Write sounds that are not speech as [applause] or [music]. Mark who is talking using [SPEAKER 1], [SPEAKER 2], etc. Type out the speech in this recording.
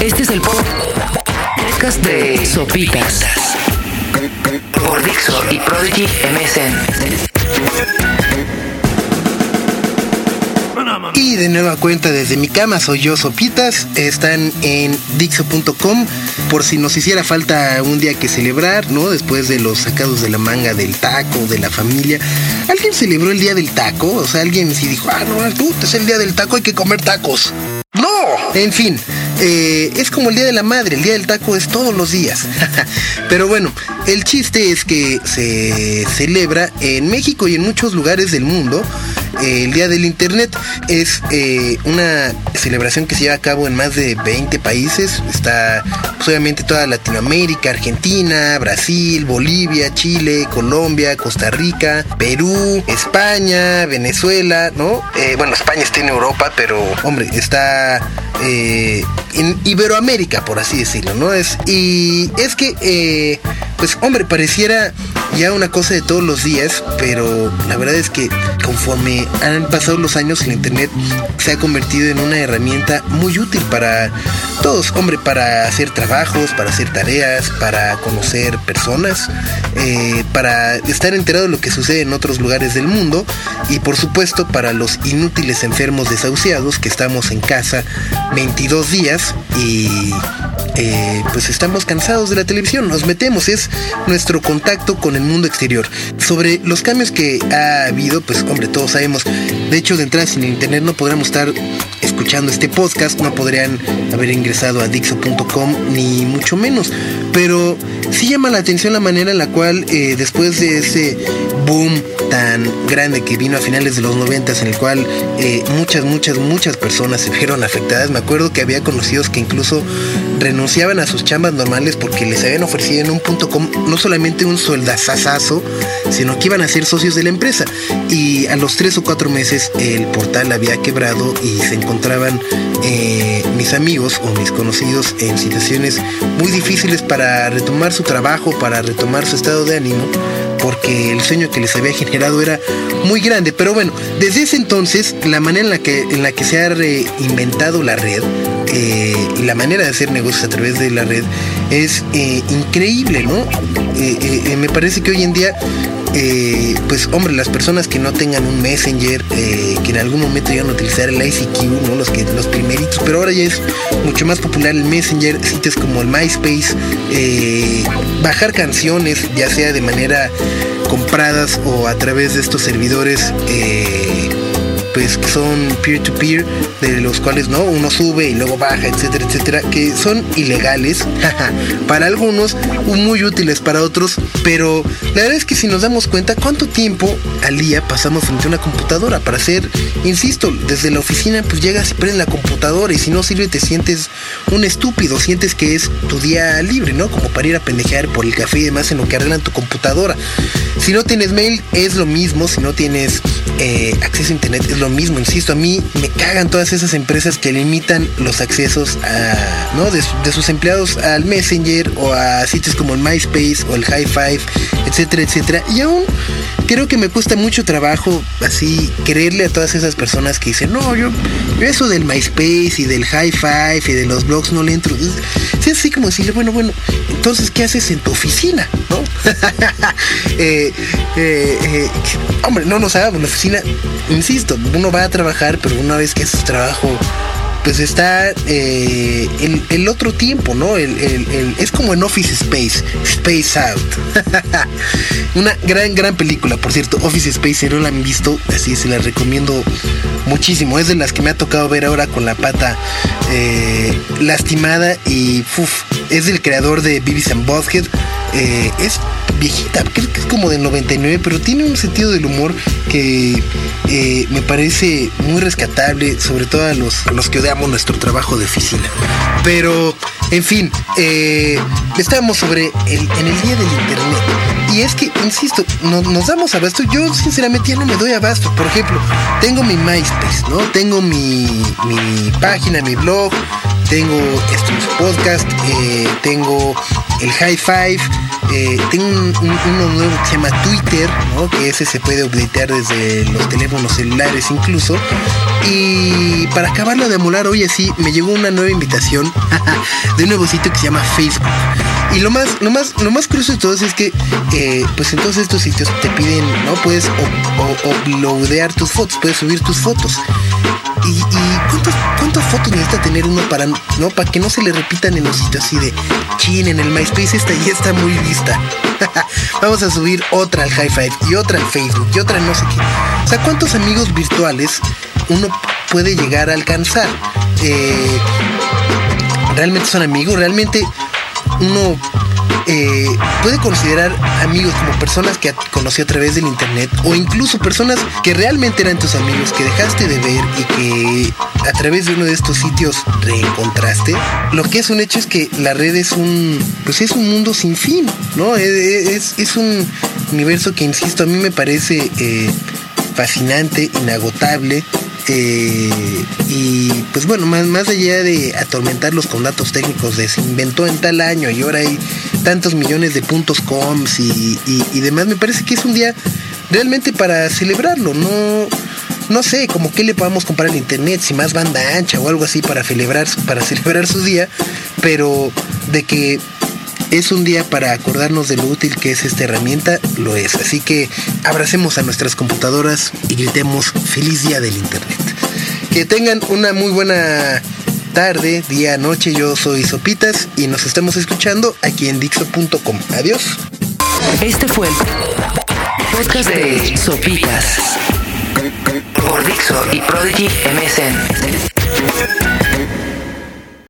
[SPEAKER 1] Este es el podcast de Sopitas por Dixo y Prodigy MSN.
[SPEAKER 2] Y de nueva cuenta desde mi cama soy yo Sopitas, están en Dixo.com por si nos hiciera falta un día que celebrar, ¿no? Después de los sacados de la manga del taco, de la familia. ¿Alguien celebró el día del taco? O sea, alguien sí dijo, ah, no, tú, es el día del taco, hay que comer tacos. No, en fin, eh, es como el Día de la Madre, el Día del Taco es todos los días. [laughs] Pero bueno, el chiste es que se celebra en México y en muchos lugares del mundo el Día del Internet. Es eh, una celebración que se lleva a cabo en más de 20 países. Está pues, obviamente toda Latinoamérica, Argentina, Brasil, Bolivia, Chile, Colombia, Costa Rica, Perú, España, Venezuela, ¿no? Eh, bueno, España está en Europa, pero hombre, está eh, en Iberoamérica, por así decirlo, ¿no? Es, y es que, pues hombre, pareciera ya una cosa de todos los días, pero la verdad es que conforme han pasado los años, el Internet se ha convertido en una herramienta muy útil para todos, hombre, para hacer trabajos, para hacer tareas, para conocer personas, eh, para estar enterado de lo que sucede en otros lugares del mundo y por supuesto para los inútiles enfermos desahuciados que estamos en casa 22 días y eh, pues estamos cansados de la televisión, nos metemos, es nuestro contacto con el mundo exterior. Sobre los cambios que ha habido, pues hombre, todos sabemos, de hecho de entrada sin internet no podríamos estar escuchando este podcast, no podrían haber ingresado a Dixo.com ni mucho menos, pero sí llama la atención la manera en la cual eh, después de ese boom tan grande que vino a finales de los 90 en el cual eh, muchas, muchas, muchas personas se vieron afectadas. Me acuerdo que había conocidos que incluso renunciaban a sus chambas normales porque les habían ofrecido en un punto com no solamente un sueldazazazo, sino que iban a ser socios de la empresa. Y a los tres o cuatro meses el portal había quebrado y se encontraban eh, mis amigos o mis conocidos en situaciones muy difíciles para retomar su trabajo, para retomar su estado de ánimo porque el sueño que les había generado era muy grande. Pero bueno, desde ese entonces, la manera en la que, en la que se ha reinventado la red eh, y la manera de hacer negocios a través de la red es eh, increíble, ¿no? Me parece que hoy en día pues hombre, las personas que no tengan un Messenger, que en algún momento iban a utilizar el ICQ, ¿no? los, que, los primeritos, pero ahora ya es mucho más popular el Messenger, sitios como el MySpace, bajar canciones, ya sea de manera compradas o a través de estos servidores pues que son peer-to-peer, de los cuales no uno sube y luego baja, etcétera, etcétera, que son ilegales [laughs] para algunos, muy útiles para otros, pero la verdad es que si nos damos cuenta cuánto tiempo al día pasamos frente a una computadora para hacer, insisto, desde la oficina pues llegas y prendes la computadora y si no sirve te sientes un estúpido, sientes que es tu día libre, ¿no? Como para ir a pendejear por el café y demás en lo que arreglan tu computadora. Si no tienes mail es lo mismo, si no tienes eh, acceso a internet es lo mismo, insisto, a mí me cagan todas esas empresas que limitan los accesos a, ¿no? de, sus empleados al Messenger o a sitios como el MySpace o el High Five, etcétera, etcétera. Y aún creo que me cuesta mucho trabajo así creerle a todas esas personas que dicen, no, yo, eso del MySpace y del High Five y de los blogs no le entro. Es así como decirle, bueno, bueno, entonces, ¿qué haces en tu oficina? ¿No? [laughs] Eh, eh, eh, hombre, no nos hagamos la oficina, insisto, uno va a trabajar, pero una vez que es su trabajo, pues está eh, el, otro tiempo, ¿no? es como en Office Space, Space Out. [laughs] Una gran, gran película, por cierto. Office Space, si no la han visto, así se la recomiendo muchísimo. Es de las que me ha tocado ver ahora con la pata lastimada y es del creador de Beavis and. Eh, es viejita, creo que es como del 99, pero tiene un sentido del humor que eh, me parece muy rescatable, sobre todo a los, los que odiamos nuestro trabajo de oficina. Pero, en fin, eh, estamos sobre el, en el día del internet. Y es que, insisto, no, nos damos abasto. Yo sinceramente ya no me doy abasto. Por ejemplo, tengo mi MySpace, ¿no? Tengo mi, mi página, mi blog, tengo estos podcasts, eh, tengo el High Five, Eh, tengo uno nuevo que se llama Twitter, que ese se puede updatear desde los teléfonos celulares incluso. Y para acabarlo de amolar, hoy así me llegó una nueva invitación [laughs] de un nuevo sitio que se llama Facebook. Y lo más, lo más, lo más curioso de todo es que, eh, pues en todos estos sitios te piden, ¿no? Puedes uploadear tus fotos, puedes subir tus fotos. ¿Y, cuántas fotos necesita tener uno para, ¿no? para que no se le repitan en los sitios así de, chin, en el MySpace esta ya está muy vista. [laughs] Vamos a subir otra al High Five y otra al Facebook y otra no sé qué. O sea, ¿cuántos amigos virtuales uno puede llegar a alcanzar? Eh, ¿Realmente son amigos? ¿Realmente uno eh, puede considerar amigos como personas que conoció a través del internet o incluso personas que realmente eran tus amigos que dejaste de ver y que a través de uno de estos sitios reencontraste. Lo que es un hecho es que la red es un, pues es un mundo sin fin, ¿no? Es, es, un universo que, insisto, a mí me parece eh, fascinante, inagotable. Eh, y pues bueno, más, más allá de atormentarlos con datos técnicos de se inventó en tal año y ahora hay tantos millones de puntos coms y, y, demás, me parece que es un día realmente para celebrarlo, no, no sé, como que le podamos comprar el internet, si más banda ancha o algo así para celebrar, para [laughs] celebrar su día, pero de que es un día para acordarnos de lo útil que es esta herramienta, lo es. Así que abracemos a nuestras computadoras y gritemos feliz día del internet. Que tengan una muy buena tarde, día, noche. Yo soy Sopitas y nos estamos escuchando aquí en Dixo.com. Adiós.
[SPEAKER 1] Este fue el podcast de Sopitas por Dixo y Prodigy MSN.